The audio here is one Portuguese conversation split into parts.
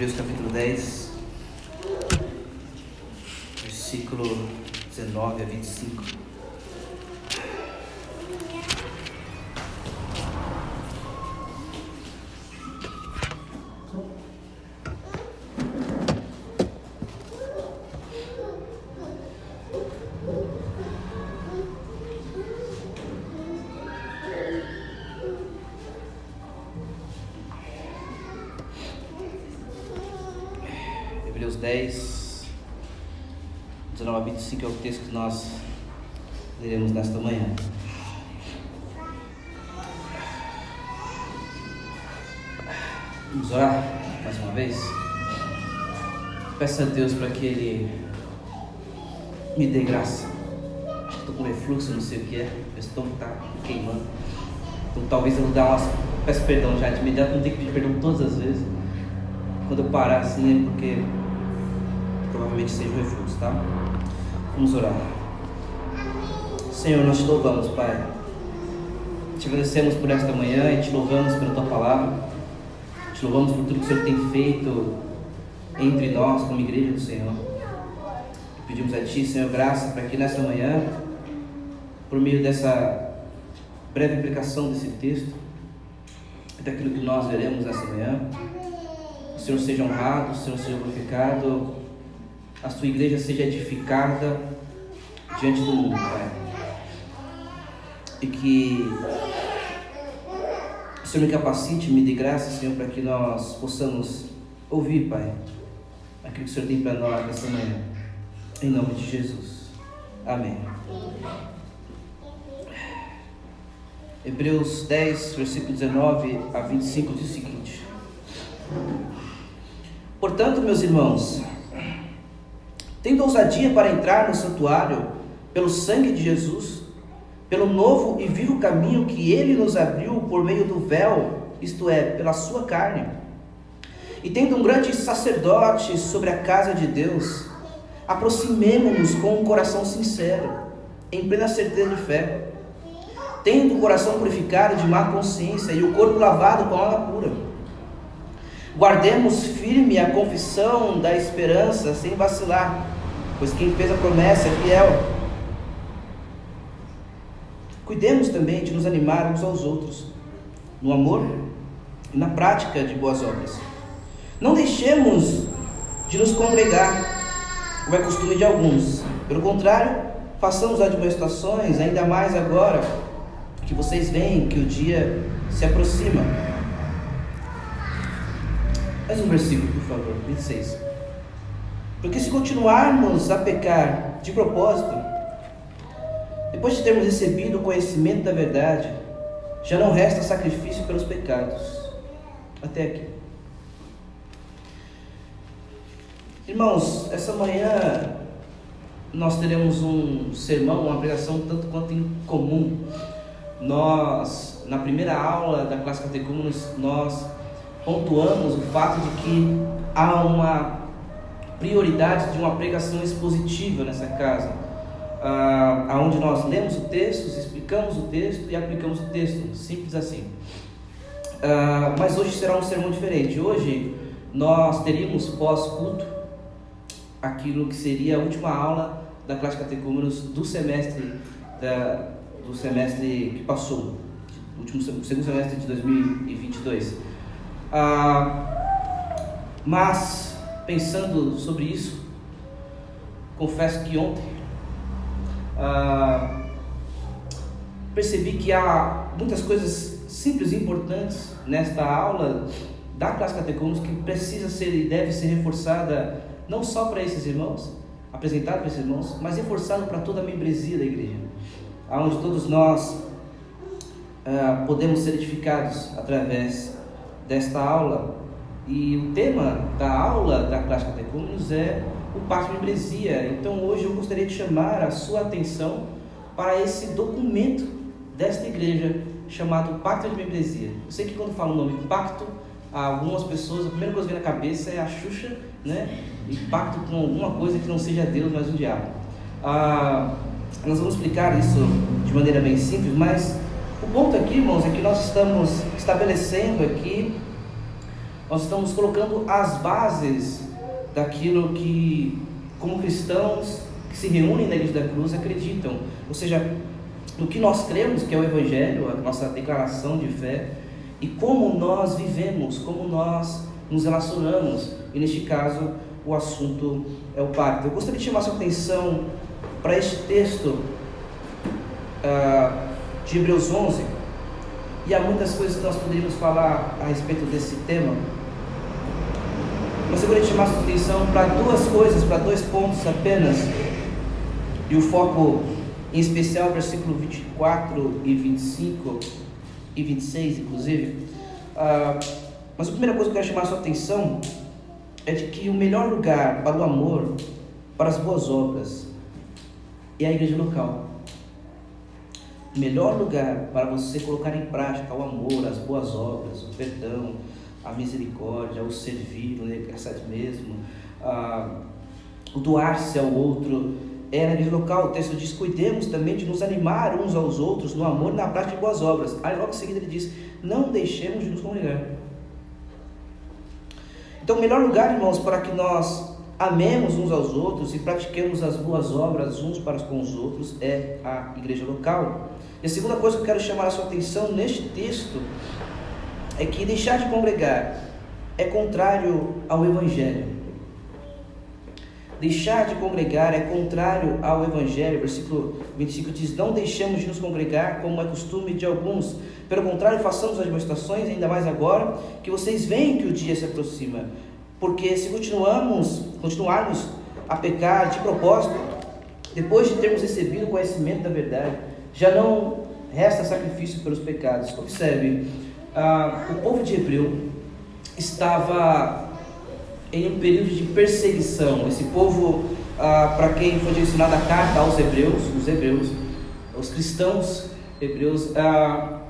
Hebreus capítulo 10, versículo 19 a 25. 19 a 25 é o texto que nós leremos nesta manhã. Vamos orar mais uma vez? Peça a Deus para que Ele me dê graça. Estou com refluxo, não sei o que é. Meu estômago está queimando. Então talvez eu dar umas. Peço perdão já de imediato, não tenho que pedir perdão todas as vezes. Quando eu parar assim é porque provavelmente seja o refluxo, tá? Vamos orar. Senhor, nós te louvamos, Pai. Te agradecemos por esta manhã e te louvamos pela tua palavra. Te louvamos por tudo que o Senhor tem feito entre nós, como igreja do Senhor. Pedimos a Ti, Senhor, graça para que nesta manhã, por meio dessa breve aplicação desse texto, daquilo que nós veremos nessa manhã, o Senhor seja honrado, o Senhor seja glorificado, a Sua igreja seja edificada diante do Pai. E que o Senhor me capacite, me dê graça, Senhor, para que nós possamos ouvir, Pai, aquilo que o Senhor tem para nós nessa manhã. Em nome de Jesus. Amém. Hebreus 10, versículo 19 a 25 diz o seguinte: Portanto, meus irmãos, tendo ousadia para entrar no santuário pelo sangue de Jesus, pelo novo e vivo caminho que ele nos abriu por meio do véu, isto é, pela sua carne. E tendo um grande sacerdote sobre a casa de Deus, aproximemo-nos com um coração sincero, em plena certeza de fé, tendo o coração purificado de má consciência e o corpo lavado com água pura. Guardemos firme a confissão da esperança sem vacilar, pois quem fez a promessa é fiel. Cuidemos também de nos animar uns aos outros, no amor e na prática de boas obras. Não deixemos de nos congregar, como é costume de alguns. Pelo contrário, façamos admoestações, ainda mais agora que vocês veem que o dia se aproxima. Mais um versículo, por favor, 26. Porque se continuarmos a pecar de propósito, depois de termos recebido o conhecimento da verdade, já não resta sacrifício pelos pecados. Até aqui. Irmãos, essa manhã nós teremos um sermão, uma pregação tanto quanto incomum. Nós, na primeira aula da classe catecúmenos, nós pontuamos o fato de que há uma prioridade de uma pregação expositiva nessa casa, ah, onde nós lemos o texto, explicamos o texto e aplicamos o texto, simples assim. Ah, mas hoje será um sermão diferente. Hoje nós teríamos pós-culto aquilo que seria a última aula da classe catecúmenos do semestre da, do semestre que passou, último segundo semestre de 2022. Ah, mas pensando sobre isso, confesso que ontem ah, percebi que há muitas coisas simples e importantes nesta aula da classe catecúmenos que precisa ser e deve ser reforçada não só para esses irmãos, apresentado para esses irmãos, mas reforçado para toda a membresia da igreja, onde todos nós uh, podemos ser edificados através desta aula. E o tema da aula da classe catecúmenos é o pacto de membresia. Então hoje eu gostaria de chamar a sua atenção para esse documento desta igreja chamado Pacto de Membresia. Eu sei que quando falo o nome pacto, algumas pessoas, a primeira coisa que vem na cabeça é a Xuxa, né? E pacto com alguma coisa que não seja Deus, mas o diabo. Ah, nós vamos explicar isso de maneira bem simples, mas o ponto aqui, irmãos, é que nós estamos estabelecendo aqui Nós estamos colocando as bases daquilo que, como cristãos que se reúnem na Igreja da Cruz, acreditam. Ou seja, no que nós cremos, que é o Evangelho, a nossa declaração de fé, e como nós vivemos, como nós nos relacionamos. E neste caso, o assunto é o pacto. Eu gostaria de chamar sua atenção para este texto uh, de Hebreus 11. E há muitas coisas que nós poderíamos falar a respeito desse tema. Eu gostaria de chamar sua atenção para duas coisas, para dois pontos apenas. E o foco em especial, versículo 24 e 25 e 26, inclusive. Uh, mas a primeira coisa que eu quero chamar a sua atenção é de que o melhor lugar para o amor, para as boas obras, é a igreja local. O melhor lugar para você colocar em prática o amor, as boas obras, o perdão, a misericórdia, o servir, o negar-se mesmo, uh, o doar-se ao outro, é igreja local. O texto diz: cuidemos também de nos animar uns aos outros no amor e na prática de boas obras. Aí logo em seguida ele diz: não deixemos de nos congregar. Então, o melhor lugar, irmãos, para que nós amemos uns aos outros e pratiquemos as boas obras uns para com os outros é a igreja local. E a segunda coisa que eu quero chamar a sua atenção neste texto é que deixar de congregar é contrário ao Evangelho. Deixar de congregar é contrário ao Evangelho. Versículo 25 diz: Não deixemos de nos congregar, como é costume de alguns. Pelo contrário, façamos as demonstrações, ainda mais agora, que vocês veem que o dia se aproxima. Porque se continuamos, continuarmos a pecar de propósito, depois de termos recebido o conhecimento da verdade, já não resta sacrifício pelos pecados. Observe, ah, o povo de Hebreu estava em um período de perseguição. Esse povo, ah, para quem foi ensinada a carta aos hebreus, os hebreus, os cristãos hebreus, ah,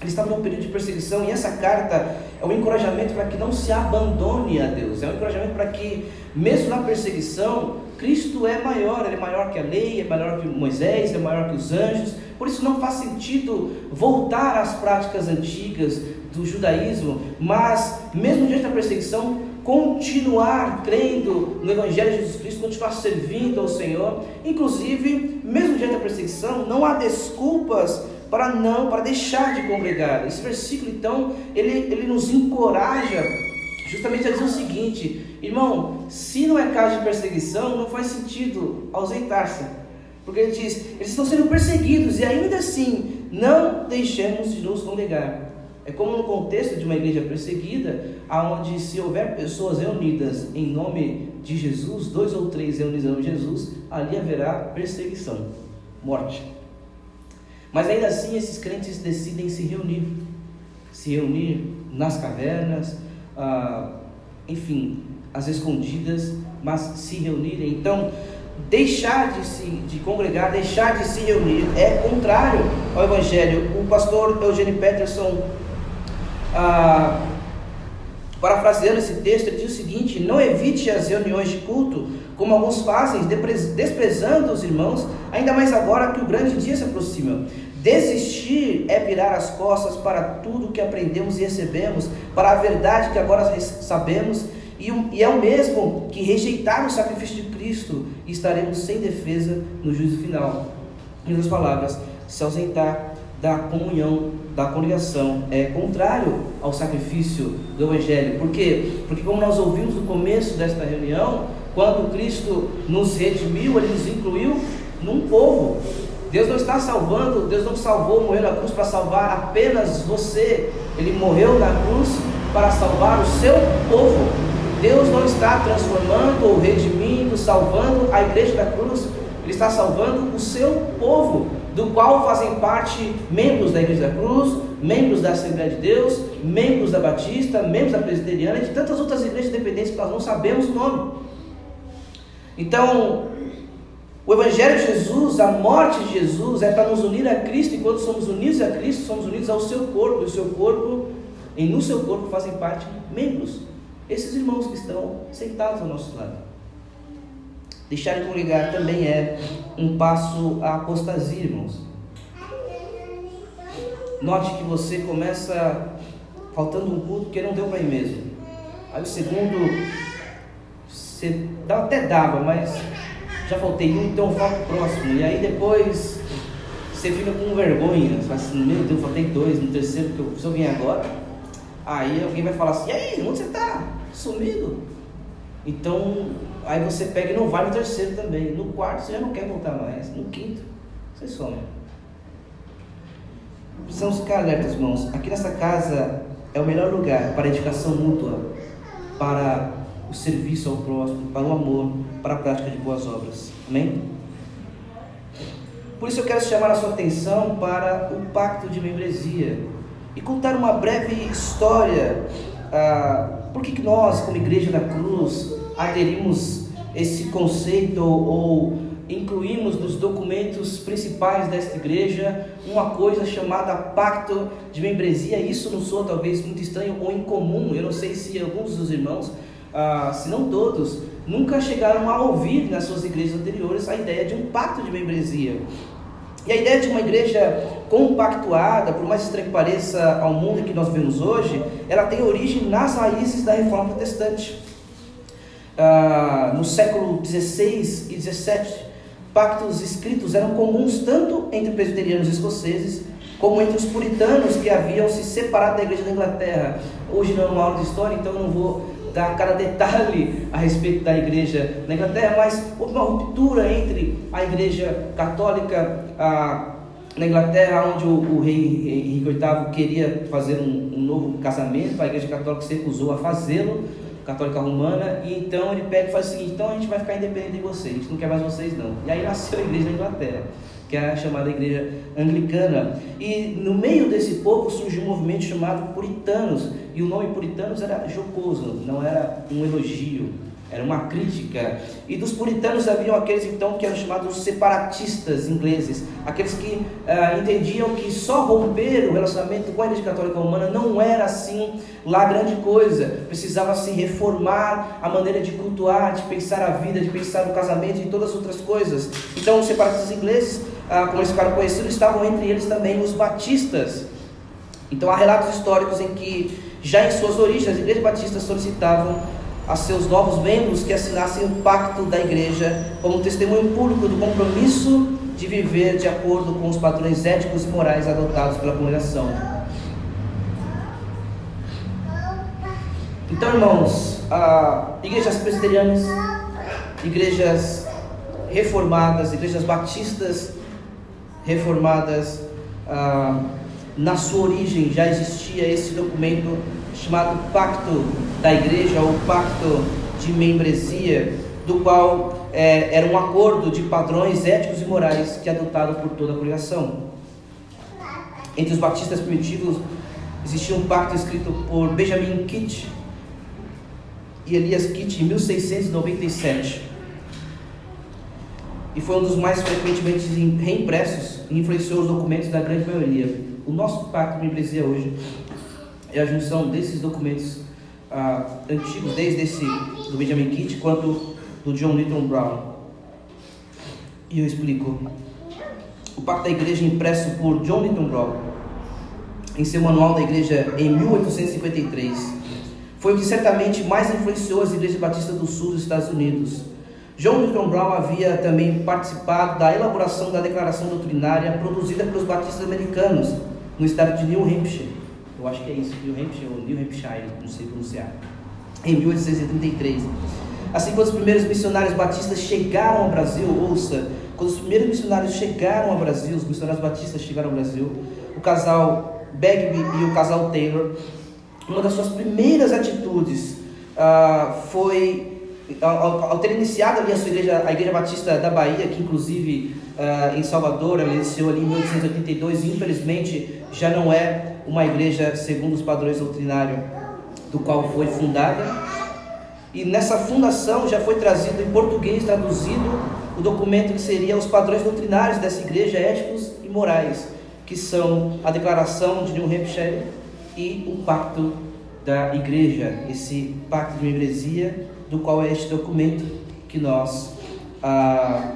eles estavam em um período de perseguição e essa carta é um encorajamento para que não se abandone a Deus, é um encorajamento para que, mesmo na perseguição, Cristo é maior, ele é maior que a lei, é maior que Moisés, é maior que os anjos, por isso não faz sentido voltar às práticas antigas do judaísmo, mas, mesmo diante da perseguição, continuar crendo no Evangelho de Jesus Cristo, continuar servindo ao Senhor, inclusive, mesmo diante da perseguição, não há desculpas para não, para deixar de congregar. Esse versículo, então, ele, ele nos encoraja justamente a dizer o seguinte: irmão, se não é caso de perseguição, não faz sentido ausentar-se. Porque ele diz: eles estão sendo perseguidos e ainda assim não deixemos de nos congregar. É como no contexto de uma igreja perseguida, aonde se houver pessoas reunidas em nome de Jesus, dois ou três reunidos em nome de Jesus, ali haverá perseguição, morte. Mas ainda assim esses crentes decidem se reunir, se reunir nas cavernas, ah, enfim, às escondidas, mas se reunirem. Então, deixar de se de congregar, deixar de se reunir é contrário ao Evangelho. O pastor Eugênio Peterson ah, parafraseando esse texto, ele diz o seguinte: Não evite as reuniões de culto, como alguns fazem, desprezando os irmãos, ainda mais agora que o grande dia se aproxima. Desistir é virar as costas para tudo que aprendemos e recebemos, para a verdade que agora sabemos, e é o mesmo que rejeitar o sacrifício de Cristo, e estaremos sem defesa no juízo final. Em outras palavras, se ausentar da comunhão, da congregação, é contrário ao sacrifício do Evangelho. Por quê? Porque, como nós ouvimos no começo desta reunião, quando Cristo nos redimiu, Ele nos incluiu num povo. Deus não está salvando, Deus não salvou, morreu na cruz para salvar apenas você. Ele morreu na cruz para salvar o seu povo. Deus não está transformando ou redimindo, salvando a igreja da cruz. Ele está salvando o seu povo do qual fazem parte membros da Igreja da Cruz, membros da Assembleia de Deus, membros da Batista, membros da Presbiteriana e de tantas outras igrejas independentes que nós não sabemos o nome. Então, o Evangelho de Jesus, a morte de Jesus, é para nos unir a Cristo, e quando somos unidos a Cristo, somos unidos ao seu corpo, e o seu corpo, e no seu corpo fazem parte membros, esses irmãos que estão sentados ao nosso lado. Deixar de congregar também é um passo à apostasia, irmãos. Note que você começa faltando um culto que não deu para ir mesmo. Aí o segundo, você até dava, mas já faltei um, então falta o próximo. E aí depois você fica com vergonha, fala assim, meu Deus, faltei dois, no terceiro, porque se eu vim agora, aí alguém vai falar assim, e aí, onde você está? Sumido? Então, aí você pega e não vai no terceiro também. No quarto você já não quer voltar mais. No quinto, você some. Precisamos ficar alertas, irmãos. Aqui nessa casa é o melhor lugar para a edificação mútua, para o serviço ao próximo, para o amor, para a prática de boas obras. Amém? Por isso eu quero chamar a sua atenção para o pacto de membresia e contar uma breve história. Ah, por que nós, como Igreja da Cruz, aderimos esse conceito ou incluímos nos documentos principais desta igreja uma coisa chamada pacto de membresia. Isso não soa talvez muito estranho ou incomum. Eu não sei se alguns dos irmãos, ah, se não todos, nunca chegaram a ouvir nas suas igrejas anteriores a ideia de um pacto de membresia. E a ideia de uma igreja compactuada, por mais estranho que pareça ao mundo que nós vemos hoje, ela tem origem nas raízes da reforma protestante. Ah, no século XVI e XVII, pactos escritos eram comuns tanto entre presbiterianos escoceses como entre os puritanos que haviam se separado da igreja da Inglaterra. Hoje não é uma aula de história, então eu não vou dar cada detalhe a respeito da igreja na Inglaterra, mas houve uma ruptura entre a igreja católica a, na Inglaterra, onde o, o rei Henrique VIII queria fazer um, um novo casamento, a igreja católica se recusou a fazê-lo, católica romana, e então ele pega e faz o seguinte: então a gente vai ficar independente de vocês, a gente não quer mais vocês não. E aí nasceu a igreja da Inglaterra que é a chamada igreja anglicana. E no meio desse povo surgiu um movimento chamado puritanos, e o nome puritanos era jocoso, não era um elogio, era uma crítica. E dos puritanos haviam aqueles então que eram chamados separatistas ingleses, aqueles que ah, entendiam que só romper o relacionamento com a Igreja Católica Romana não era assim lá grande coisa, precisava se reformar a maneira de cultuar, de pensar a vida, de pensar o casamento e todas as outras coisas. Então os separatistas ingleses, ah, como eles ficaram conhecidos, estavam entre eles também os batistas. Então há relatos históricos em que já em suas origens as igrejas batistas solicitavam a seus novos membros que assinassem o pacto da igreja como testemunho público do compromisso de viver de acordo com os padrões éticos e morais adotados pela congregação. Então, irmãos, igrejas presbiterianas, igrejas reformadas, igrejas batistas reformadas, ah, na sua origem já existia esse documento chamado Pacto da Igreja ou Pacto de Membresia, do qual é, era um acordo de padrões éticos e morais que é adotado por toda a congregação. Entre os batistas primitivos existia um pacto escrito por Benjamin Kitt e Elias Kitt em 1697 e foi um dos mais frequentemente reimpressos e influenciou os documentos da grande maioria. O nosso pacto de membresia hoje é a junção desses documentos ah, antigos, desde esse do Benjamin Kitt quanto do John Newton Brown. E eu explico. O Pacto da Igreja impresso por John Newton Brown em seu manual da Igreja em 1853 foi o que certamente mais influenciou as igrejas batistas do sul dos Estados Unidos. John Newton Brown havia também participado da elaboração da declaração doutrinária produzida pelos batistas americanos no estado de New Hampshire acho que é isso, New Hampshire ou New Hampshire, não sei pronunciar, em 1833. Assim, quando os primeiros missionários batistas chegaram ao Brasil, ouça, quando os primeiros missionários chegaram ao Brasil, os missionários batistas chegaram ao Brasil, o casal Bagby e o casal Taylor, uma das suas primeiras atitudes uh, foi, ao, ao, ter iniciado ali a sua igreja, a Igreja Batista da Bahia, que inclusive uh, em Salvador, ela iniciou ali em 1882 e infelizmente já não é uma igreja segundo os padrões doutrinários do qual foi fundada. E nessa fundação já foi trazido em português, traduzido, o documento que seria os padrões doutrinários dessa igreja, éticos e morais, que são a declaração de New Hampshire e o pacto da igreja, esse pacto de membresia, do qual é este documento que nós, ah,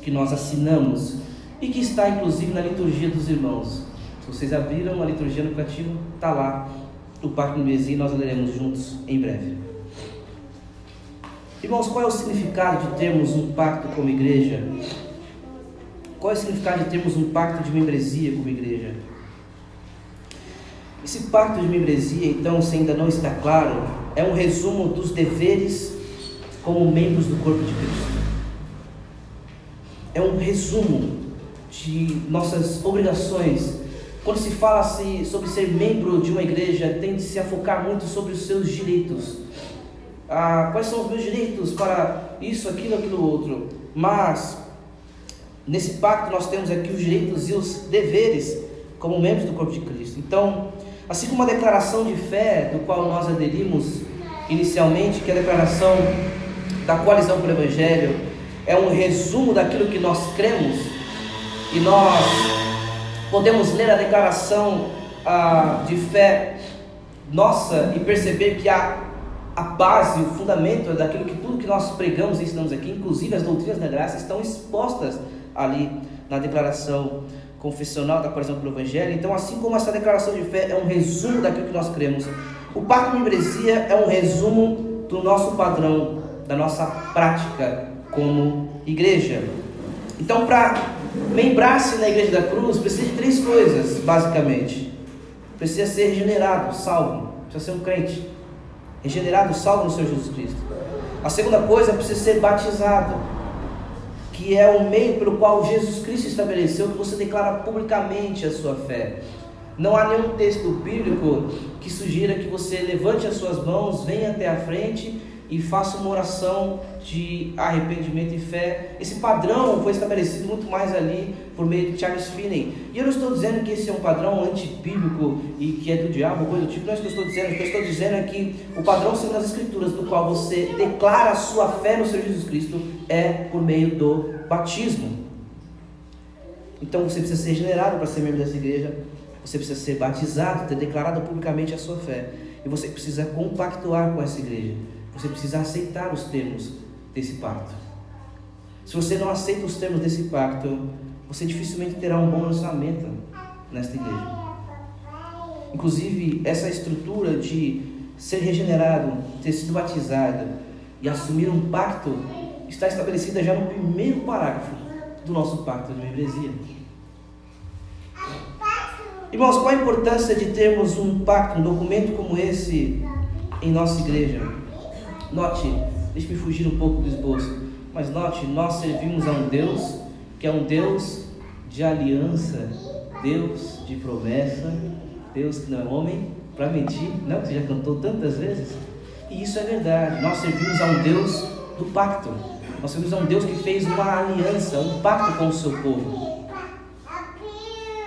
que nós assinamos e que está inclusive na liturgia dos irmãos. Se vocês abriram a liturgia no cativo, está lá o Pacto de Membresia e nós leremos juntos em breve. Irmãos, qual é o significado de termos um pacto como igreja? Qual é o significado de termos um pacto de membresia como igreja? Esse pacto de membresia, então, se ainda não está claro, é um resumo dos deveres como membros do corpo de Cristo. É um resumo de nossas obrigações. Quando se fala -se sobre ser membro de uma igreja, tende-se a focar muito sobre os seus direitos. Ah, quais são os meus direitos para isso, aquilo, aquilo outro. Mas, nesse pacto, nós temos aqui os direitos e os deveres como membros do corpo de Cristo. Então, assim como a declaração de fé, do qual nós aderimos inicialmente, que é a declaração da coalizão pelo Evangelho, é um resumo daquilo que nós cremos, e nós podemos ler a declaração ah, de fé nossa e perceber que a, a base, o fundamento daquilo que tudo que nós pregamos e ensinamos aqui, inclusive as doutrinas da graça, estão expostas ali na declaração confessional da coalizão pelo Evangelho. Então, assim como essa declaração de fé é um resumo daquilo que nós cremos, o pacto de membresia é um resumo do nosso padrão, da nossa prática como igreja. Então, para membrar-se na igreja da cruz, precisa de três coisas, basicamente. Precisa ser regenerado, salvo, precisa ser um crente. Regenerado, salvo no Senhor Jesus Cristo. A segunda coisa, precisa ser batizado, que é o meio pelo qual Jesus Cristo estabeleceu que você declara publicamente a sua fé. Não há nenhum texto bíblico que sugira que você levante as suas mãos, venha até a frente e faça uma oração de arrependimento e fé. Esse padrão foi estabelecido muito mais ali por meio de Charles Finney. E eu não estou dizendo que esse é um padrão antibíblico e que é do diabo, coisa do tipo. Não é isso que eu estou dizendo. O que eu estou dizendo é que o padrão segundo as Escrituras, do qual você declara a sua fé no Senhor Jesus Cristo, é por meio do batismo. Então você precisa ser regenerado para ser membro dessa igreja. Você precisa ser batizado, ter declarado publicamente a sua fé. E você precisa compactuar com essa igreja. Você precisa aceitar os termos desse pacto. Se você não aceita os termos desse pacto, você dificilmente terá um bom relacionamento nesta igreja. Inclusive, essa estrutura de ser regenerado, ter sido batizado e assumir um pacto está estabelecida já no primeiro parágrafo do nosso pacto de membresia. Irmãos, qual a importância de termos um pacto, um documento como esse em nossa igreja? Note, deixe-me fugir um pouco do esboço, mas note, nós servimos a um Deus que é um Deus de aliança, Deus de promessa, Deus que não é homem para mentir, não, você já cantou tantas vezes. E isso é verdade, nós servimos a um Deus do pacto, nós servimos a um Deus que fez uma aliança, um pacto com o seu povo.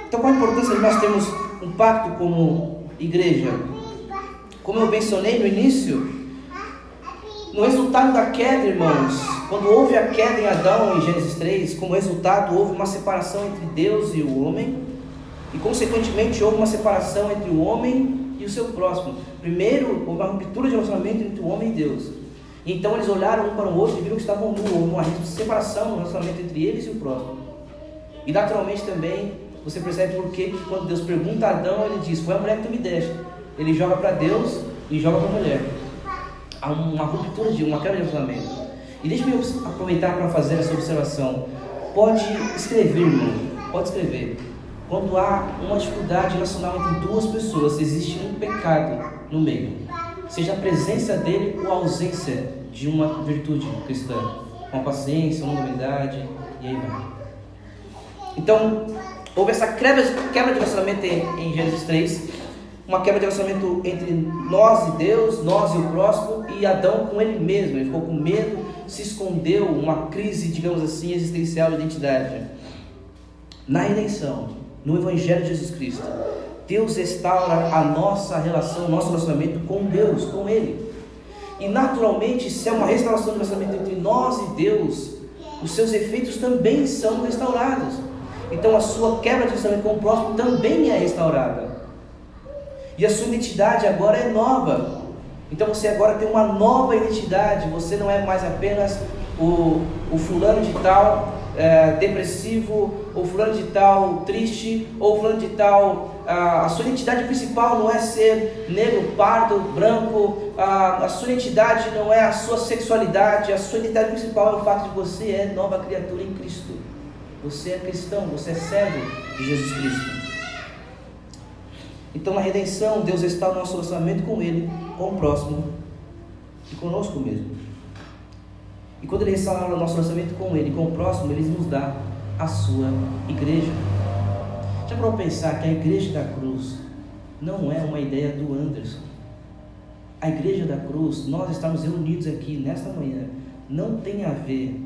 Então, qual a importância de nós termos um pacto como igreja? Como eu mencionei no início, no resultado da queda, irmãos, quando houve a queda em Adão em Gênesis 3, como resultado houve uma separação entre Deus e o homem, e consequentemente houve uma separação entre o homem e o seu próximo. Primeiro, houve uma ruptura de relacionamento entre o homem e Deus. Então eles olharam um para o outro e viram que estavam nus, houve uma separação no relacionamento entre eles e o próximo. E naturalmente também você percebe porque quando Deus pergunta a Adão, ele diz: Foi a mulher que tu me deste. Ele joga para Deus e joga para a mulher há uma ruptura de uma quebra de relacionamento. E deixe-me aproveitar para fazer essa observação. Pode escrever, irmão, pode escrever. Quando há uma dificuldade relacional entre duas pessoas, existe um pecado no meio. Seja a presença dele ou a ausência de uma virtude cristã. Uma paciência, uma humildade, e aí vai. Então, houve essa quebra de relacionamento em Gênesis 3 uma quebra de relacionamento entre nós e Deus, nós e o próximo, e Adão com ele mesmo. Ele ficou com medo, se escondeu, uma crise, digamos assim, existencial de identidade. Na redenção, no Evangelho de Jesus Cristo, Deus restaura a nossa relação, o nosso relacionamento com Deus, com Ele. E naturalmente, se é uma restauração do relacionamento entre nós e Deus, os seus efeitos também são restaurados. Então a sua quebra de relacionamento com o próximo também é restaurada. E a sua identidade agora é nova. Então você agora tem uma nova identidade. Você não é mais apenas o, o fulano de tal é, depressivo, ou fulano de tal triste, ou fulano de tal a, a sua identidade principal não é ser negro, pardo, branco, a, a sua identidade não é a sua sexualidade, a sua identidade principal é o fato de você é nova criatura em Cristo. Você é cristão, você é servo de Jesus Cristo. Então, na redenção, Deus está no nosso relacionamento com Ele, com o próximo e conosco mesmo. E quando Ele restaura o nosso relacionamento com Ele, com o próximo, Ele nos dá a sua igreja. Já para pensar que a igreja da cruz não é uma ideia do Anderson. A igreja da cruz, nós estamos reunidos aqui nesta manhã, não tem a ver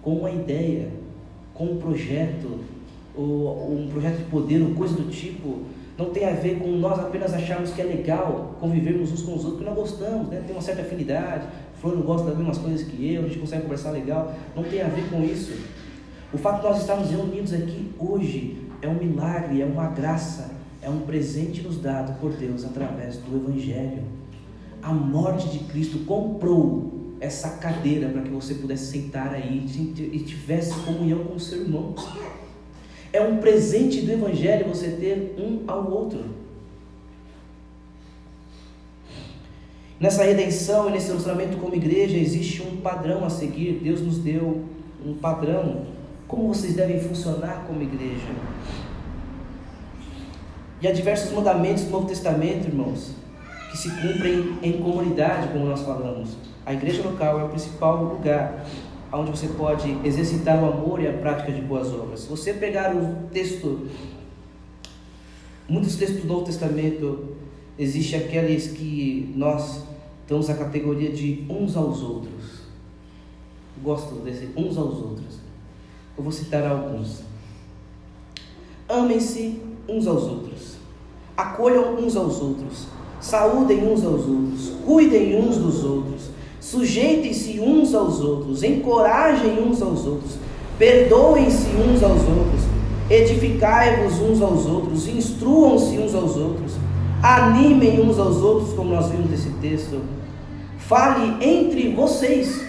com uma ideia, com um projeto, ou um projeto de poder, ou coisa do tipo. Não tem a ver com nós apenas acharmos que é legal convivermos uns com os outros, porque nós gostamos, né? tem uma certa afinidade, o fulano gosta das mesmas coisas que eu, a gente consegue conversar legal. Não tem a ver com isso. O fato de nós estarmos reunidos aqui hoje é um milagre, é uma graça, é um presente nos dado por Deus através do Evangelho. A morte de Cristo comprou essa cadeira para que você pudesse sentar aí e tivesse comunhão com o seu irmão. É um presente do Evangelho você ter um ao outro. Nessa redenção e nesse relacionamento como igreja existe um padrão a seguir. Deus nos deu um padrão como vocês devem funcionar como igreja. E há diversos mandamentos do Novo Testamento, irmãos, que se cumprem em comunidade, como nós falamos. A igreja local é o principal lugar onde você pode exercitar o amor e a prática de boas obras. Se você pegar o texto, muitos textos do Novo Testamento, existe aqueles que nós damos a categoria de uns aos outros. Gosto desse uns aos outros. Eu vou citar alguns. Amem-se uns aos outros. Acolham uns aos outros. Saúdem uns aos outros. Cuidem uns dos outros. Sujeitem-se uns aos outros. Encorajem uns aos outros. Perdoem-se uns aos outros. Edificai-vos uns aos outros. Instruam-se uns aos outros. Animem uns aos outros, como nós vimos nesse texto. Fale entre vocês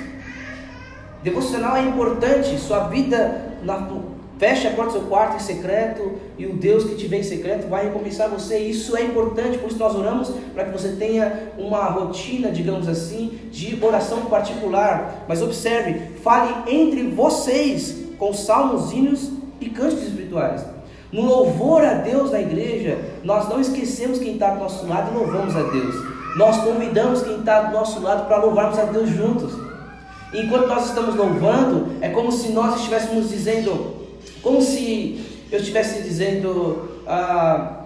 Devocional é importante, sua vida na, feche a porta do seu quarto em secreto e o Deus que te vê em secreto vai recompensar você. Isso é importante, por isso nós oramos para que você tenha uma rotina, digamos assim, de oração particular. Mas observe, fale entre vocês com salmos, hinos e cânticos espirituais. No louvor a Deus na igreja, nós não esquecemos quem está do nosso lado e louvamos a Deus. Nós convidamos quem está do nosso lado para louvarmos a Deus juntos. Enquanto nós estamos louvando, é como se nós estivéssemos dizendo, como se eu estivesse dizendo ah,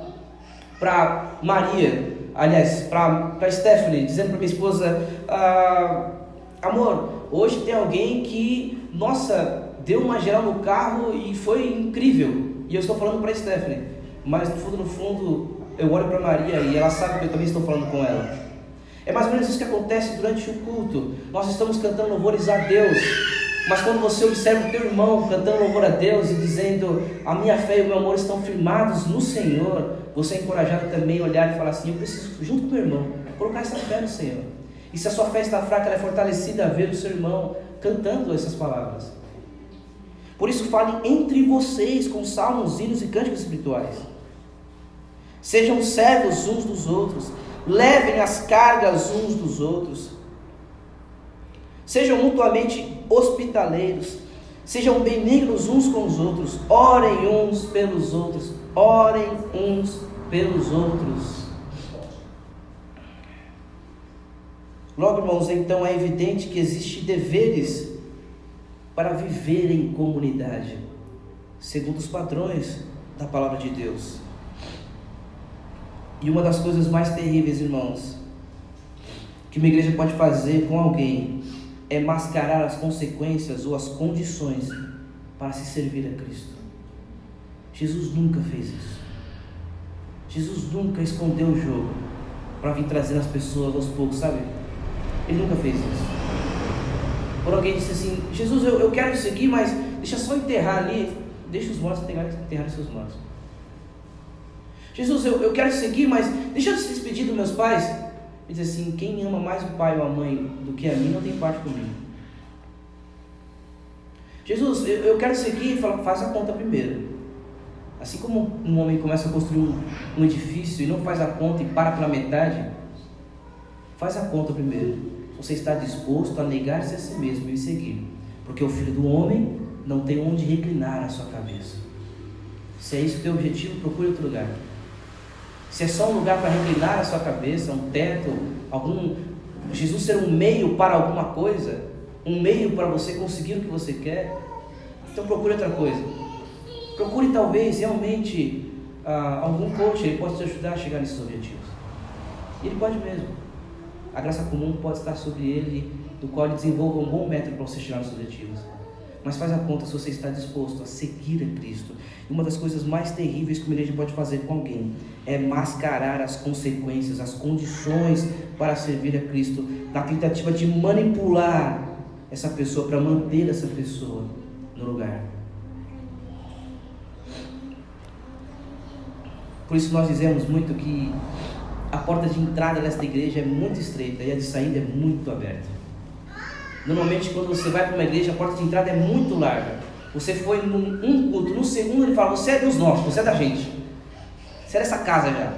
para Maria, aliás, para Stephanie, dizendo para minha esposa, ah, amor, hoje tem alguém que, nossa, deu uma geral no carro e foi incrível. E eu estou falando para Stephanie, mas no fundo, no fundo, eu olho para Maria e ela sabe que eu também estou falando com ela. É mais ou menos isso que acontece durante o culto. Nós estamos cantando louvores a Deus. Mas quando você observa o teu irmão cantando louvor a Deus e dizendo a minha fé e o meu amor estão firmados no Senhor, você é encorajado também a olhar e falar assim: eu preciso, junto com o meu irmão, colocar essa fé no Senhor. E se a sua fé está fraca, ela é fortalecida a ver o seu irmão cantando essas palavras. Por isso, fale entre vocês com salmos, hinos e cânticos espirituais. Sejam servos uns dos outros levem as cargas uns dos outros, sejam mutuamente hospitaleiros, sejam benignos uns com os outros, orem uns pelos outros, orem uns pelos outros. Logo, irmãos, então é evidente que existem deveres para viver em comunidade, segundo os padrões da palavra de Deus. E uma das coisas mais terríveis, irmãos, que uma igreja pode fazer com alguém é mascarar as consequências ou as condições para se servir a Cristo. Jesus nunca fez isso. Jesus nunca escondeu o jogo para vir trazer as pessoas aos poucos, sabe? Ele nunca fez isso. Por alguém disse assim: Jesus, eu, eu quero seguir, mas deixa só enterrar ali. Deixa os mortos enterrar, enterrar seus mortos. Jesus, eu, eu quero seguir, mas deixa eu se despedir dos meus pais. Ele diz assim: quem ama mais o pai ou a mãe do que a mim não tem parte comigo. Jesus, eu, eu quero seguir, fala, faz a conta primeiro. Assim como um homem começa a construir um, edifício e não faz a conta e para pela metade, faz a conta primeiro. Você está disposto a negar-se a si mesmo e seguir. Porque o filho do homem não tem onde reclinar a sua cabeça. Se é isso o teu objetivo, procure outro lugar. Se é só um lugar para reclinar a sua cabeça, um teto, algum Jesus ser um meio para alguma coisa, um meio para você conseguir o que você quer, então procure outra coisa. Procure talvez realmente ah, algum coach, ele pode te ajudar a chegar nesses objetivos. Ele pode mesmo. A graça comum pode estar sobre ele, do qual ele desenvolva um bom método para você chegar nos objetivos. Mas faz a conta se você está disposto a seguir a Cristo. Uma das coisas mais terríveis que uma igreja pode fazer com alguém é mascarar as consequências, as condições para servir a Cristo, na tentativa de manipular essa pessoa para manter essa pessoa no lugar. Por isso nós dizemos muito que a porta de entrada desta igreja é muito estreita e a de saída é muito aberta. Normalmente quando você vai para uma igreja, a porta de entrada é muito larga. Você foi num um culto, no segundo ele fala, você é dos nossos, você é da gente. Você é dessa casa já.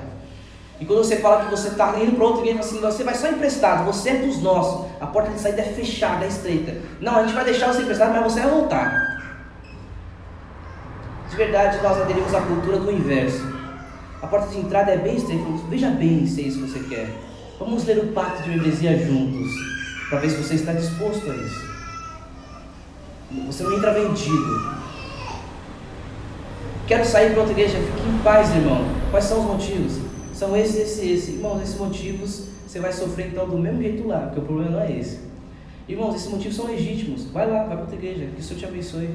E quando você fala que você está indo para outra igreja, assim, você vai só emprestado, você é dos nossos. A porta de saída é fechada, é estreita. Não, a gente vai deixar você emprestado, mas você vai voltar. De verdade, nós aderimos à cultura do inverso. A porta de entrada é bem estreita. Veja bem se é isso que você quer. Vamos ler o pacto de membresia juntos, para ver se você está disposto a isso. Você não entra vendido. Quero sair para outra igreja. Fique em paz, irmão. Quais são os motivos? São esses, esses, esses. Irmãos, esses motivos você vai sofrer então do mesmo jeito lá, porque o problema não é esse. Irmãos, esses motivos são legítimos. Vai lá, vai para outra igreja. Que o Senhor te abençoe.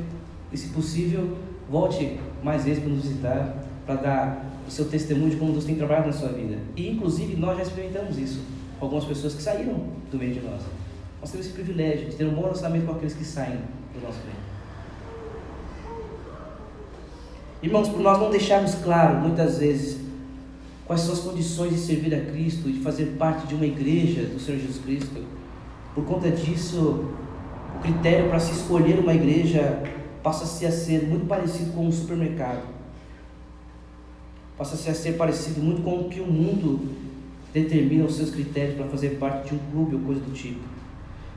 E se possível, volte mais vezes para nos visitar, para dar o seu testemunho de como Deus tem trabalhado na sua vida. E inclusive nós já experimentamos isso com algumas pessoas que saíram do meio de nós. Nós temos esse privilégio de ter um bom relacionamento com aqueles que saem do nosso meio. Irmãos, por nós não deixarmos claro muitas vezes quais são as condições de servir a Cristo e de fazer parte de uma igreja do Senhor Jesus Cristo, por conta disso, o critério para se escolher uma igreja passa a ser muito parecido com um supermercado passa a ser parecido muito com o que o mundo determina os seus critérios para fazer parte de um clube ou coisa do tipo.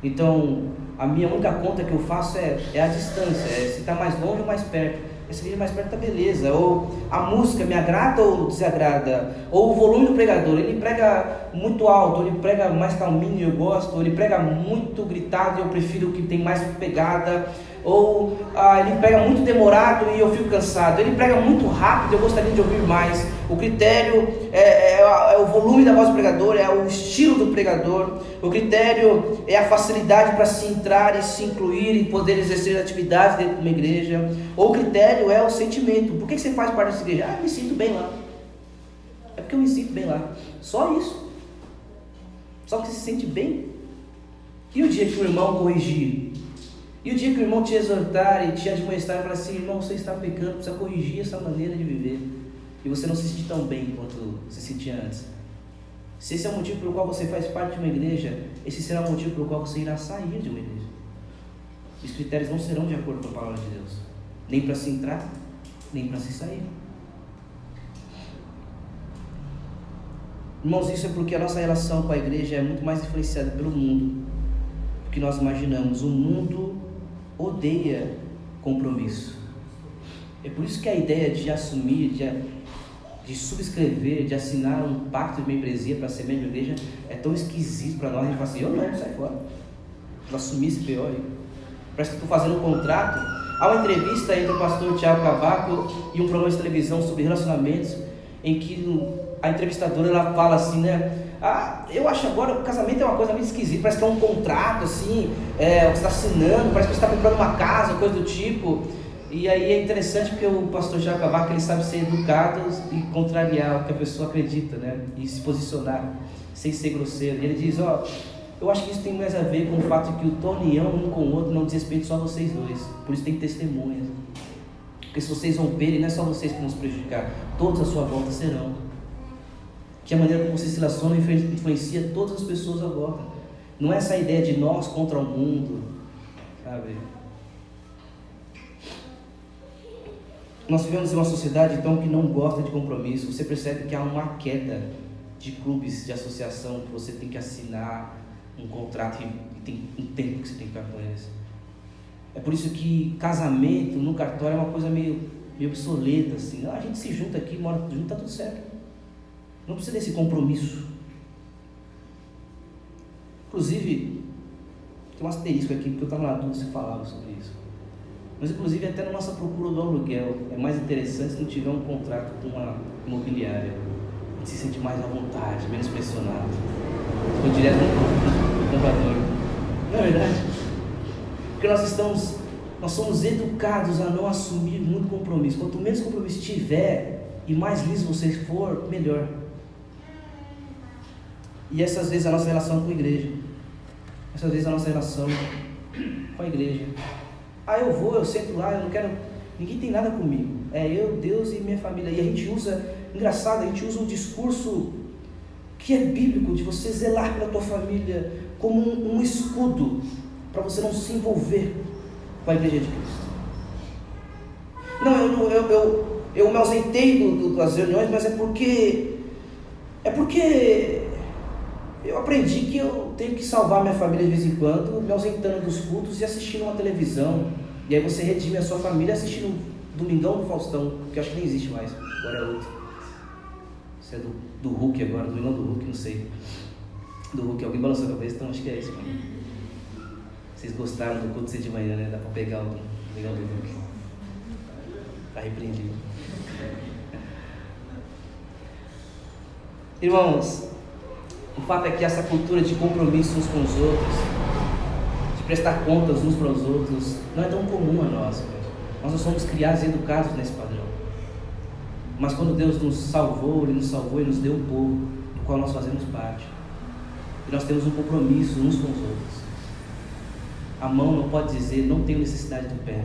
Então, a minha única conta que eu faço é, é a distância, é se está mais longe ou mais perto esse vídeo mais perto tá beleza. Ou a música me agrada ou desagrada. Ou o volume do pregador, ele prega muito alto, ele prega mais calminho, eu gosto. Ou ele prega muito gritado, eu prefiro o que tem mais pegada. Ou ah, ele prega muito demorado e eu fico cansado. Ele prega muito rápido, eu gostaria de ouvir mais. O critério é, é, é, o volume da voz do pregador, é o estilo do pregador. O critério é a facilidade para se entrar e se incluir e poder exercer atividades dentro de uma igreja. Ou o critério é o sentimento. Por que você faz parte dessa igreja? Ah, eu me sinto bem lá. É porque eu me sinto bem lá. Só isso. Só que você se sente bem. E o dia que o irmão corrigir? E o dia que o irmão te exortar e te admoestar e falar assim, irmão, você está pecando, precisa corrigir essa maneira de viver e você não se sente tão bem quanto se sentia antes. Se esse é o motivo pelo qual você faz parte de uma igreja, esse será o motivo pelo qual você irá sair de uma igreja. Os critérios não serão de acordo com a palavra de Deus, nem para se entrar, nem para se sair. Irmãos, isso é porque a nossa relação com a igreja é muito mais influenciada pelo mundo do que nós imaginamos. O mundo odeia compromisso. É por isso que a ideia de assumir, de de subscrever, de assinar um pacto de membresia para ser membro da igreja é tão esquisito para nós. A gente fala assim: eu não, sai fora. Vou assumir esse pior aí. Parece que estou fazendo um contrato. Há uma entrevista entre o pastor Tiago Cavaco e um programa de televisão sobre relacionamentos, em que a entrevistadora ela fala assim, né? Ah, eu acho agora o casamento é uma coisa meio esquisita, parece que é um contrato assim, é, você está assinando, parece que você está comprando uma casa, coisa do tipo. E aí é interessante porque o pastor Jacavaca ele sabe ser educado e contrariar o que a pessoa acredita, né? E se posicionar sem ser grosseiro. Ele diz, ó, eu acho que isso tem mais a ver com o fato de que o tua união um com o outro não diz respeito só vocês dois. Por isso tem testemunhas. Porque se vocês romperem, não é só vocês que vão se prejudicar, todos à sua volta serão. Que a maneira como você se relaciona influencia todas as pessoas à volta. Não é essa ideia de nós contra o mundo, sabe? Nós vivemos em uma sociedade então que não gosta de compromisso. Você percebe que há uma queda de clubes, de associação, que você tem que assinar um contrato e tem um tempo que você tem que ficar com eles. É por isso que casamento no cartório é uma coisa meio, meio obsoleta, assim. Ah, a gente se junta aqui, mora junto, tá tudo certo. Não precisa desse compromisso. Inclusive, tem um asterisco aqui, porque eu estava na dúvida se falava sobre isso. Mas, inclusive, até na nossa procura do aluguel, é mais interessante se não tiver um contrato com uma imobiliária. A gente se sente mais à vontade, menos pressionado. Ficou direto no comprador. Não é verdade? Porque nós estamos, nós somos educados a não assumir muito compromisso. Quanto menos compromisso tiver e mais liso você for, melhor. E essas vezes a nossa relação com a igreja. Essas vezes a nossa relação com a igreja. Ah, eu vou, eu sento lá, eu não quero. Ninguém tem nada comigo. É eu, Deus e minha família. E a gente usa, engraçado, a gente usa um discurso que é bíblico, de você zelar pela tua família como um, um escudo para você não se envolver com a igreja de Cristo. Não, eu, eu, eu, eu me ausentei do, do, das reuniões, mas é porque. É porque eu aprendi que eu tenho que salvar minha família de vez em quando, me ausentando dos cultos e assistindo uma televisão. E aí você redime a sua família assistindo Domingão do Faustão, que acho que nem existe mais, agora é outro. Isso é do, do Hulk agora, Domingão do Hulk, não sei. Do Hulk, alguém balançou a cabeça, então acho que é isso. Mano. Vocês gostaram do culto ser de manhã, né? Dá pra pegar o Domingão do Hulk. Tá repreendido. Irmãos, o fato é que essa cultura de compromisso uns com os outros, de prestar contas uns para os outros, não é tão comum a nós. Nós não somos criados e educados nesse padrão. Mas quando Deus nos salvou, Ele nos salvou e nos deu um povo do qual nós fazemos parte. E nós temos um compromisso uns com os outros. A mão não pode dizer não tenho necessidade do pé.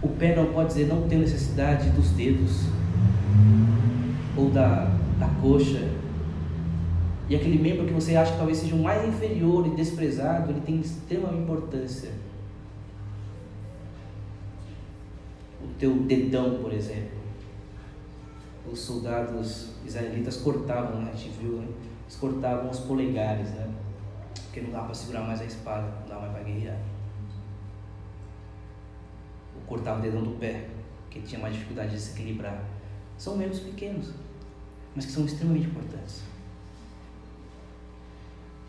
O pé não pode dizer não tenho necessidade dos dedos. Ou da, da coxa e aquele membro que você acha que talvez seja o mais inferior e desprezado, ele tem extrema importância. O teu dedão, por exemplo. Os soldados israelitas cortavam, né? a gente viu, né? eles cortavam os polegares, né? Porque não dá para segurar mais a espada, não dá mais para guerrear. Ou cortava o dedão do pé, que tinha mais dificuldade de se equilibrar. São membros pequenos, mas que são extremamente importantes.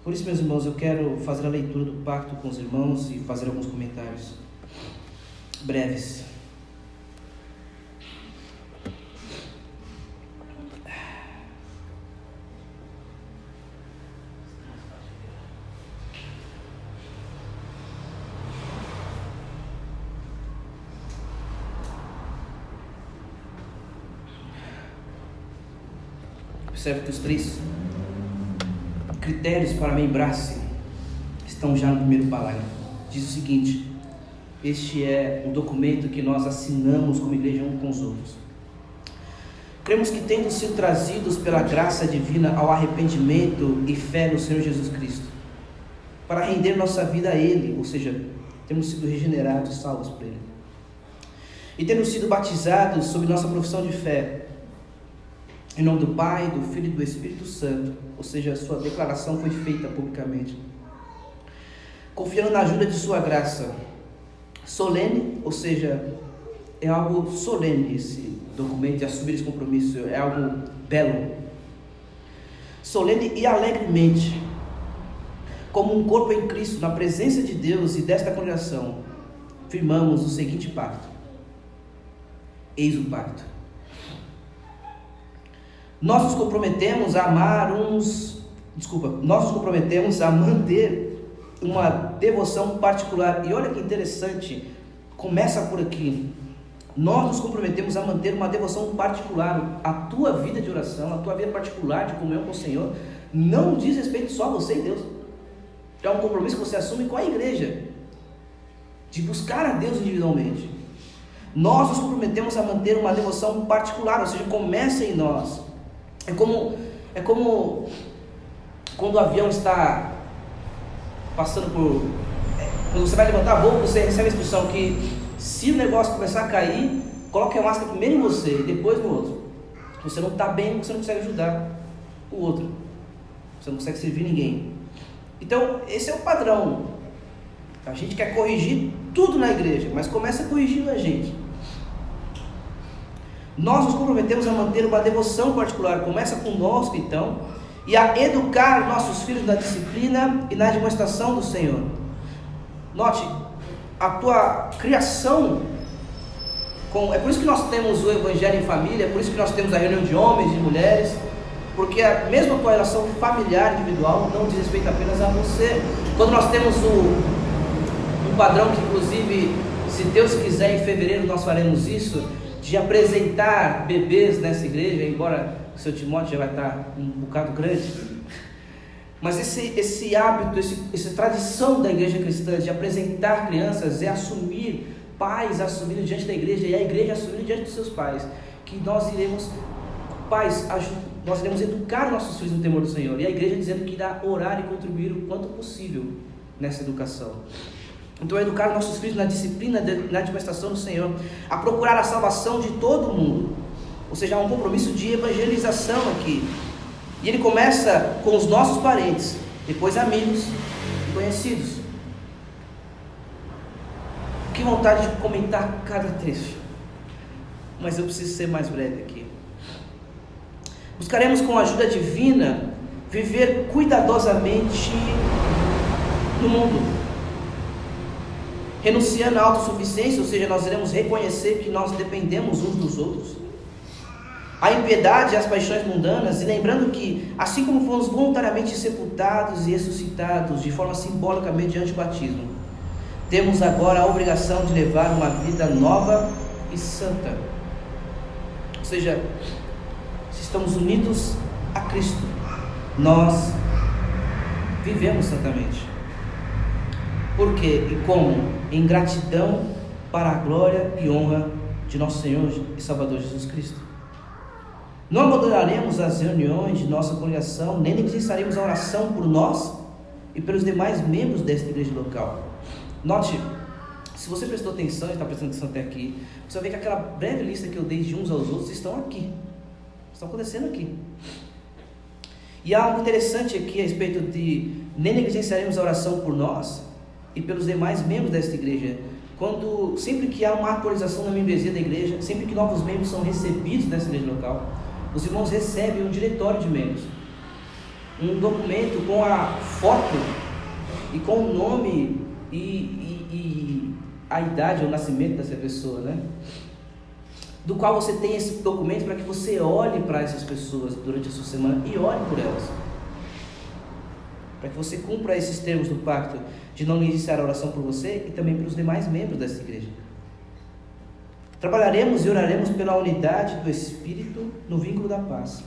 Por isso, meus irmãos, eu quero fazer a leitura do pacto com os irmãos e fazer alguns comentários breves. Observe que os três critérios para membrar-se estão já no primeiro parágrafo. Diz o seguinte: Este é o documento que nós assinamos como igreja um com os outros. Cremos que, tendo sido trazidos pela graça divina ao arrependimento e fé no Senhor Jesus Cristo, para render nossa vida a Ele, ou seja, temos sido regenerados, salvos por Ele, e tendo sido batizados sob nossa profissão de fé, em nome do Pai, do Filho e do Espírito Santo. Ou seja, sua declaração foi feita publicamente. Confiando na ajuda de sua graça. Solene, ou seja, é algo solene esse documento de assumir esse compromisso, é algo belo. Solene e alegremente, como um corpo em Cristo, na presença de Deus e desta congregação, firmamos o seguinte pacto. Eis o pacto nós nos comprometemos a amar uns, desculpa, nós nos comprometemos a manter uma devoção particular. E olha que interessante, começa por aqui. Nós nos comprometemos a manter uma devoção particular. A tua vida de oração, a tua vida particular de comunhão com o Senhor, não diz respeito só a você e Deus. É um compromisso que você assume com a igreja, de buscar a Deus individualmente. Nós nos comprometemos a manter uma devoção particular, ou seja, começa em nós. É como, é como quando o avião está passando por. É, quando você vai levantar voo, você recebe a instrução que se o negócio começar a cair, coloque a máscara primeiro em você e depois no outro. Se você não está bem, você não consegue ajudar o outro. Você não consegue servir ninguém. Então, esse é o padrão. A gente quer corrigir tudo na igreja, mas começa corrigindo a gente. Nós nos comprometemos a manter uma devoção particular, começa conosco então, e a educar nossos filhos na disciplina e na demonstração do Senhor. Note, a tua criação, com, é por isso que nós temos o Evangelho em família, é por isso que nós temos a reunião de homens e mulheres, porque a, mesmo a tua relação familiar individual não diz respeito apenas a você. Quando nós temos o, um padrão que, inclusive, se Deus quiser, em fevereiro nós faremos isso, de apresentar bebês nessa igreja, embora o seu Timóteo já vai estar um bocado grande. Mas esse, esse hábito, esse, essa tradição da igreja cristã de apresentar crianças é assumir, pais assumirem diante da igreja e a igreja assumir diante dos seus pais, que nós iremos, pais, nós iremos educar nossos filhos no temor do Senhor. E a igreja dizendo que irá orar e contribuir o quanto possível nessa educação. Então, educar nossos filhos na disciplina, na administração do Senhor, a procurar a salvação de todo mundo. Ou seja, há um compromisso de evangelização aqui. E ele começa com os nossos parentes, depois amigos e conhecidos. Que vontade de comentar cada trecho. Mas eu preciso ser mais breve aqui. Buscaremos com a ajuda divina viver cuidadosamente no mundo renunciando à autossuficiência, ou seja, nós iremos reconhecer que nós dependemos uns dos outros. A impiedade e as paixões mundanas, e lembrando que, assim como fomos voluntariamente sepultados e ressuscitados de forma simbólica mediante o batismo, temos agora a obrigação de levar uma vida nova e santa. Ou seja, se estamos unidos a Cristo, nós vivemos santamente. Por quê e como? Em gratidão para a glória e honra de nosso Senhor e Salvador Jesus Cristo. Não abandonaremos as reuniões de nossa congregação, nem negligenciaremos a oração por nós e pelos demais membros desta igreja local. Note, se você prestou atenção e está prestando atenção até aqui, você vai ver que aquela breve lista que eu dei de uns aos outros estão aqui. Estão acontecendo aqui. E há algo interessante aqui a respeito de nem negligenciaremos a oração por nós, e pelos demais membros desta igreja. Quando, sempre que há uma atualização da membresia da igreja, sempre que novos membros são recebidos nessa igreja local, os irmãos recebem um diretório de membros, um documento com a foto e com o nome e, e, e a idade, o nascimento dessa pessoa, né? Do qual você tem esse documento para que você olhe para essas pessoas durante a sua semana e olhe por elas para que você cumpra esses termos do pacto de não iniciar a oração por você e também pelos demais membros dessa igreja. Trabalharemos e oraremos pela unidade do Espírito no vínculo da paz.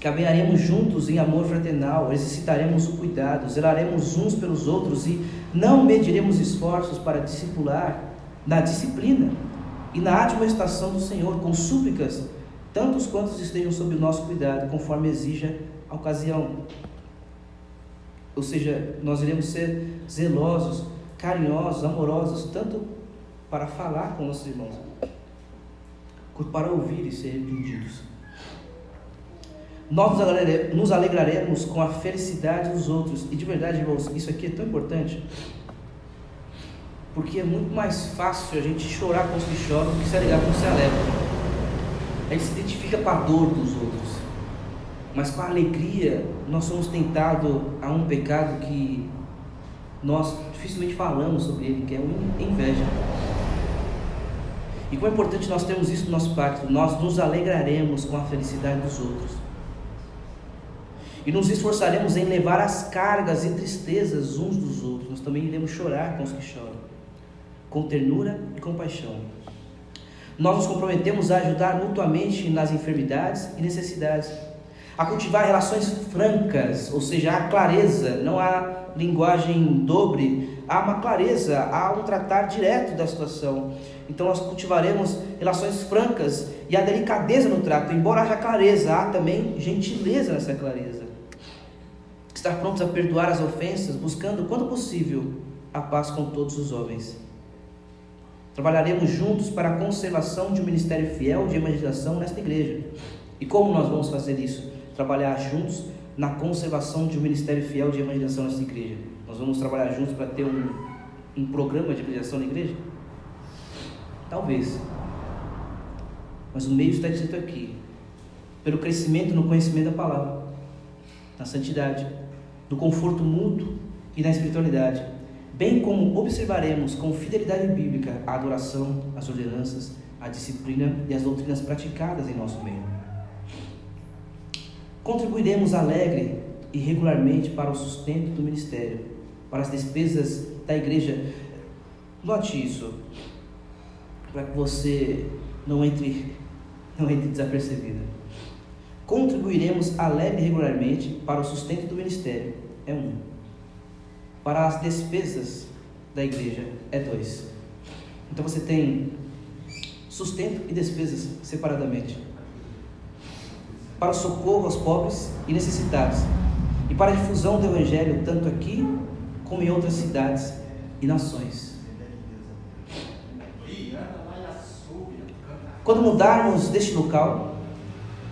Caminharemos juntos em amor fraternal, exercitaremos o cuidado, zelaremos uns pelos outros e não mediremos esforços para discipular na disciplina e na admoestação do Senhor com súplicas, tantos quantos estejam sob o nosso cuidado, conforme exija a ocasião. Ou seja, nós iremos ser zelosos, carinhosos, amorosos, tanto para falar com nossos irmãos, quanto para ouvir e ser repreendidos. Nós nos alegraremos com a felicidade dos outros. E de verdade, irmãos, isso aqui é tão importante. Porque é muito mais fácil a gente chorar com os que choram do que se alegrar com os que se alegram. A gente se identifica com a dor dos outros mas com a alegria nós somos tentados a um pecado que nós dificilmente falamos sobre ele, que é a inveja. E como é importante nós termos isso no nosso pacto, nós nos alegraremos com a felicidade dos outros. E nos esforçaremos em levar as cargas e tristezas uns dos outros. Nós também iremos chorar com os que choram, com ternura e compaixão. Nós nos comprometemos a ajudar mutuamente nas enfermidades e necessidades a cultivar relações francas, ou seja, há clareza, não há linguagem dobre, há uma clareza, há um tratar direto da situação. Então nós cultivaremos relações francas e a delicadeza no trato, embora haja clareza, há também gentileza nessa clareza. Estar prontos a perdoar as ofensas, buscando, quando possível, a paz com todos os homens. Trabalharemos juntos para a conservação de um ministério fiel de evangelização nesta igreja. E como nós vamos fazer isso? Trabalhar juntos na conservação de um ministério fiel de evangelização nesta igreja. Nós vamos trabalhar juntos para ter um, um programa de evangelização na igreja? Talvez. Mas o meio está escrito aqui. Pelo crescimento no conhecimento da palavra, na santidade, no conforto mútuo e na espiritualidade bem como observaremos com fidelidade bíblica a adoração, as ordenanças, a disciplina e as doutrinas praticadas em nosso meio. Contribuiremos alegre e regularmente para o sustento do ministério, para as despesas da igreja. Note isso, para que você não entre, não entre desapercebida. Contribuiremos alegre e regularmente para o sustento do ministério. É um para as despesas da igreja é dois. Então você tem sustento e despesas separadamente. Para socorro aos pobres e necessitados. E para a difusão do Evangelho, tanto aqui como em outras cidades e nações. Quando mudarmos deste local,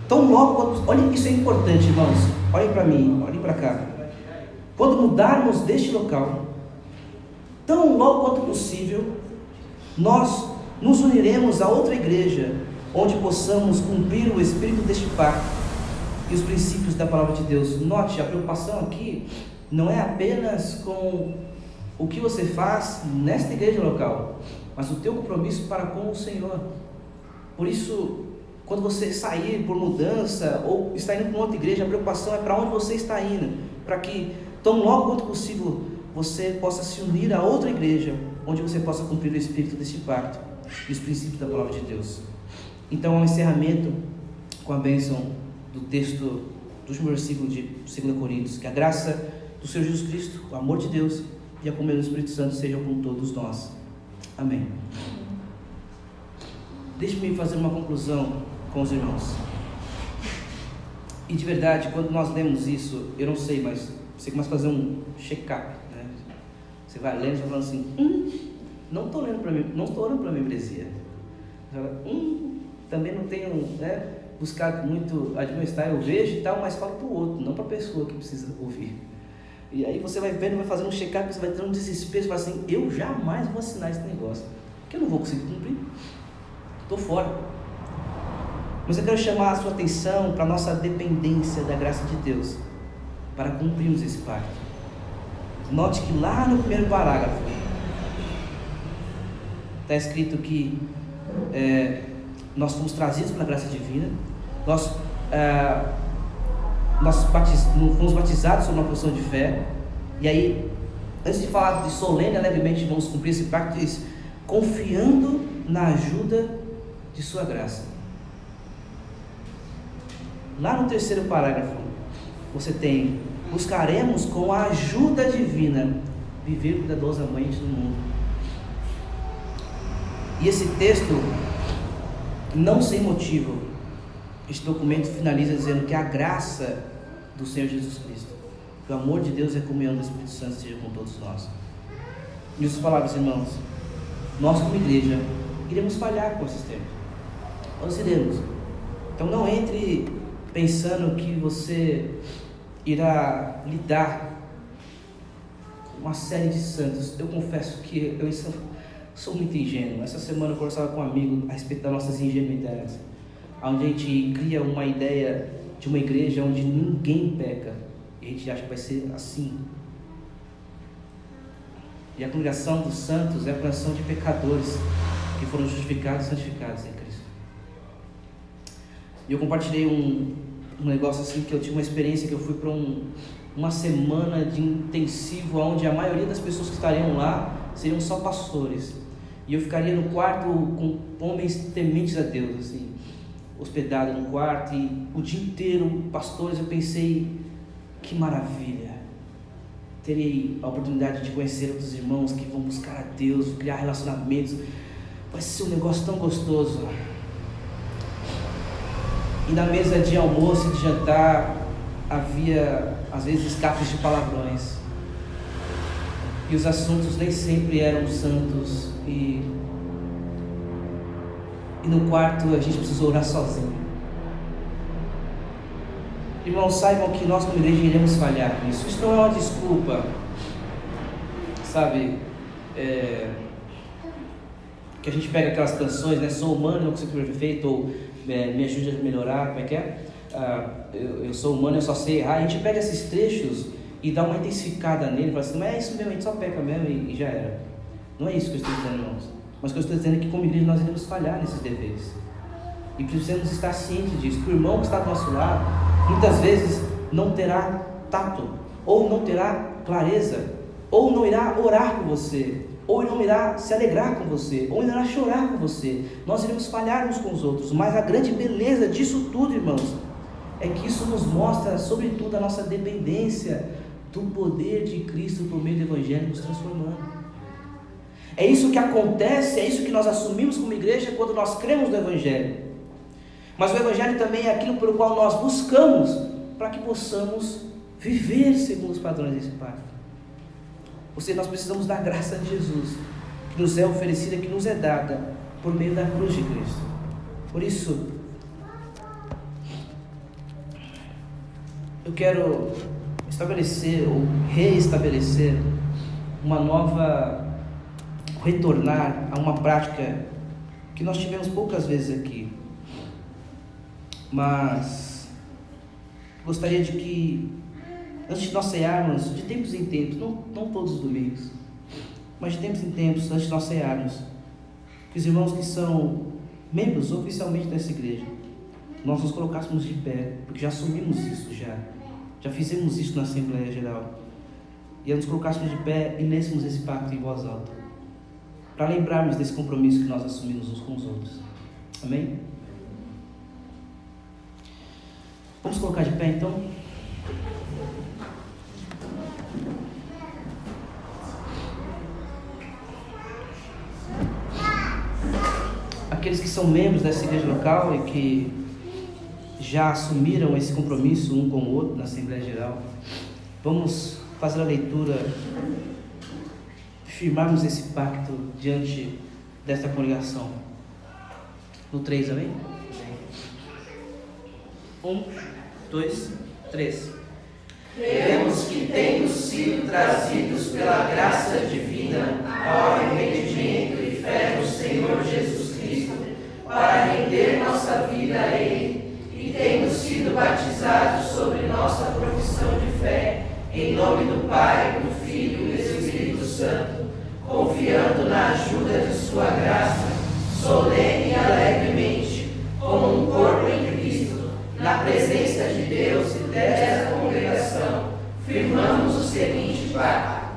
tão logo, olha isso é importante, irmãos. Olhem para mim, olhem para cá. Quando mudarmos deste local, tão logo quanto possível, nós nos uniremos a outra igreja, onde possamos cumprir o espírito deste pacto e os princípios da palavra de Deus. Note, a preocupação aqui não é apenas com o que você faz nesta igreja local, mas o teu compromisso para com o Senhor. Por isso, quando você sair por mudança ou está indo para outra igreja, a preocupação é para onde você está indo, para que tão logo quanto possível você possa se unir a outra igreja, onde você possa cumprir o espírito deste pacto e os princípios da palavra de Deus. Então, ao encerramento, com a bênção do texto do último versículo de 2 Coríntios, que a graça do Senhor Jesus Cristo, o amor de Deus e a comunhão do Espírito Santo sejam com todos nós. Amém. Deixe-me fazer uma conclusão com os irmãos. E de verdade, quando nós lemos isso, eu não sei, mas você começa a fazer um check-up, né? Você vai lendo e vai falando assim, hum, não estou lendo para mim, não estou orando para a membresia. Hum, também não tenho né, buscado muito admoestar, eu vejo e tal, mas falo para o outro, não para a pessoa que precisa ouvir. E aí você vai vendo, vai fazendo um check-up, você vai ter um desespero, você fala assim, eu jamais vou assinar esse negócio, porque eu não vou conseguir cumprir. Estou fora. Mas eu quero chamar a sua atenção para a nossa dependência da graça de Deus para cumprirmos esse pacto. Note que lá no primeiro parágrafo está escrito que é, nós fomos trazidos pela graça divina, nós, é, nós batiz, fomos batizados sob uma posição de fé, e aí, antes de falar de solene alegremente vamos cumprir esse pacto, diz, confiando na ajuda de Sua graça. Lá no terceiro parágrafo, você tem buscaremos com a ajuda divina viver cuidadosamente no mundo. E esse texto, não sem motivo, este documento finaliza dizendo que a graça do Senhor Jesus Cristo, o amor de Deus e a comunhão do Espírito Santo seja com todos nós. E as palavras, irmãos, nós como igreja iremos falhar com esses tempos. Nós iremos. Então não entre pensando que você irá lidar com uma série de santos. Eu confesso que eu sou muito ingênuo. Essa semana eu conversava com um amigo a respeito das nossas ingenuidades, onde a gente cria uma ideia de uma igreja onde ninguém peca e a gente acha que vai ser assim. E a congregação dos santos é a congregação de pecadores que foram justificados e santificados em Cristo. E eu compartilhei um, um negócio assim que eu tive uma experiência que eu fui para um, uma semana de intensivo onde a maioria das pessoas que estariam lá seriam só pastores. E eu ficaria no quarto com homens tementes a Deus, assim, hospedado no quarto e o dia inteiro pastores, eu pensei que maravilha. Terei a oportunidade de conhecer outros irmãos que vão buscar a Deus, criar relacionamentos. Vai ser um negócio tão gostoso. E na mesa de almoço e de jantar havia, às vezes, escapes de palavrões. E os assuntos nem sempre eram santos e e no quarto a gente precisa orar sozinho. Irmãos, saibam que nós como igreja iremos falhar nisso. Isso não é uma desculpa, sabe? É, que a gente pega aquelas canções, né? Sou humano, não consigo ser perfeito, ou é, me ajude a melhorar, como é que é? Ah, eu, eu, sou humano, eu só sei errar. A gente pega esses trechos e dá uma intensificada nele, fala assim, mas é isso mesmo, a gente só peca mesmo e, e já era. Não é isso que eu estou dizendo, irmãos. Mas o que eu estou dizendo é que como igreja nós iremos falhar nesses deveres. E precisamos estar cientes disso. O irmão que está do nosso lado, muitas vezes não terá tato, ou não terá clareza, ou não irá orar por você, ou não irá se alegrar com você, ou irá chorar com você. Nós iremos falhar uns com os outros, mas a grande beleza disso tudo, irmãos, é que isso nos mostra, sobretudo, a nossa dependência do poder de Cristo por meio do Evangelho nos transformando. É isso que acontece, é isso que nós assumimos como igreja quando nós cremos no Evangelho. Mas o Evangelho também é aquilo pelo qual nós buscamos para que possamos viver segundo os padrões desse pacto. Ou seja, nós precisamos da graça de Jesus, que nos é oferecida, que nos é dada por meio da cruz de Cristo. Por isso, eu quero estabelecer ou reestabelecer uma nova, retornar a uma prática que nós tivemos poucas vezes aqui, mas gostaria de que antes de nós cearmos, de tempos em tempos, não, não todos os domingos, mas de tempos em tempos, antes de nós cearmos, que os irmãos que são membros oficialmente dessa igreja, nós nos colocássemos de pé, porque já assumimos isso já, já fizemos isso na Assembleia Geral, e nos colocássemos de pé e lêssemos esse pacto em voz alta, para lembrarmos desse compromisso que nós assumimos uns com os outros. Amém? Vamos colocar de pé então? aqueles que são membros dessa igreja local e que já assumiram esse compromisso um com o outro na Assembleia Geral, vamos fazer a leitura, firmarmos esse pacto diante desta congregação. No 3, amém? Um, dois, três. Cremos que temos sido trazidos pela graça divina ao arrependimento e fé no Senhor Jesus para render nossa vida a Ele, e temos sido batizados sobre nossa profissão de fé, em nome do Pai, do Filho e do Espírito Santo, confiando na ajuda de Sua graça, solene e alegremente, como um corpo em Cristo, na presença de Deus e desta congregação, firmamos o seguinte pacto.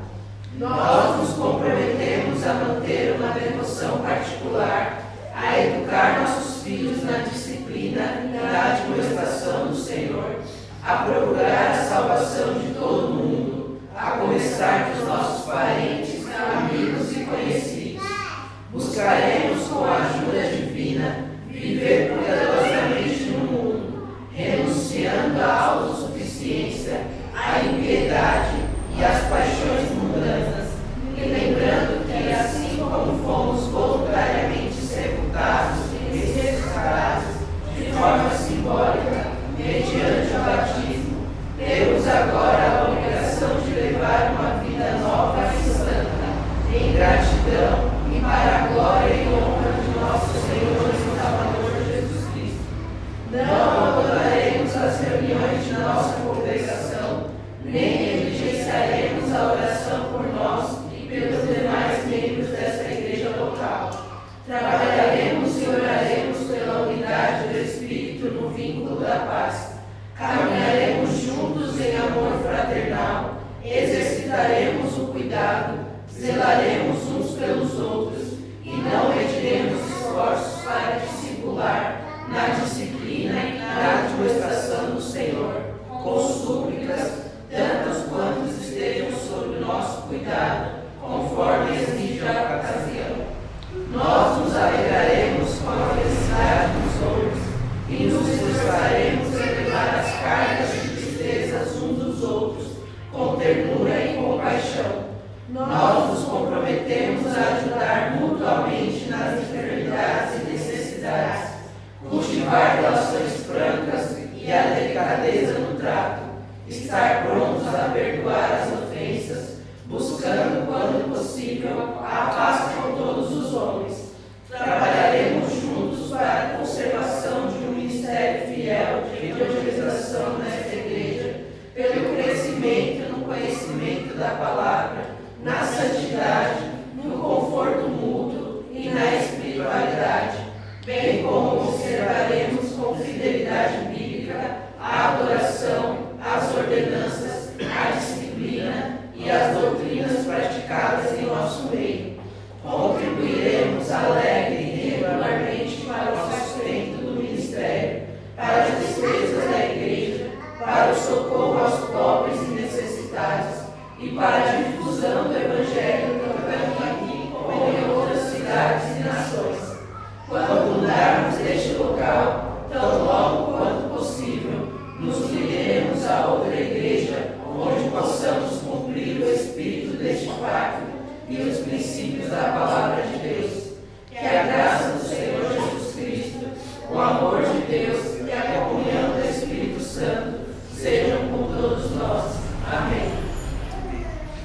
Nós nos comprometemos a manter uma devoção particular a educar nossos filhos na disciplina e na administração do Senhor, a procurar a salvação de todo mundo, a começar dos nossos parentes, amigos conhecidos. Buscaremos, com a ajuda divina,